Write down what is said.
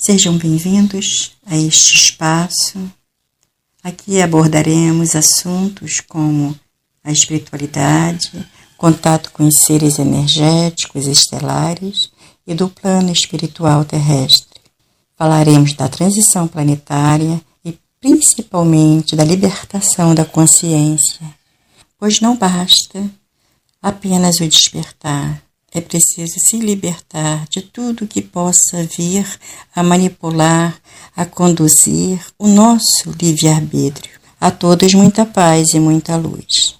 Sejam bem-vindos a este espaço. Aqui abordaremos assuntos como a espiritualidade, contato com os seres energéticos estelares e do plano espiritual terrestre. Falaremos da transição planetária e principalmente da libertação da consciência, pois não basta apenas o despertar é preciso se libertar de tudo que possa vir a manipular, a conduzir o nosso livre-arbítrio. A todos muita paz e muita luz.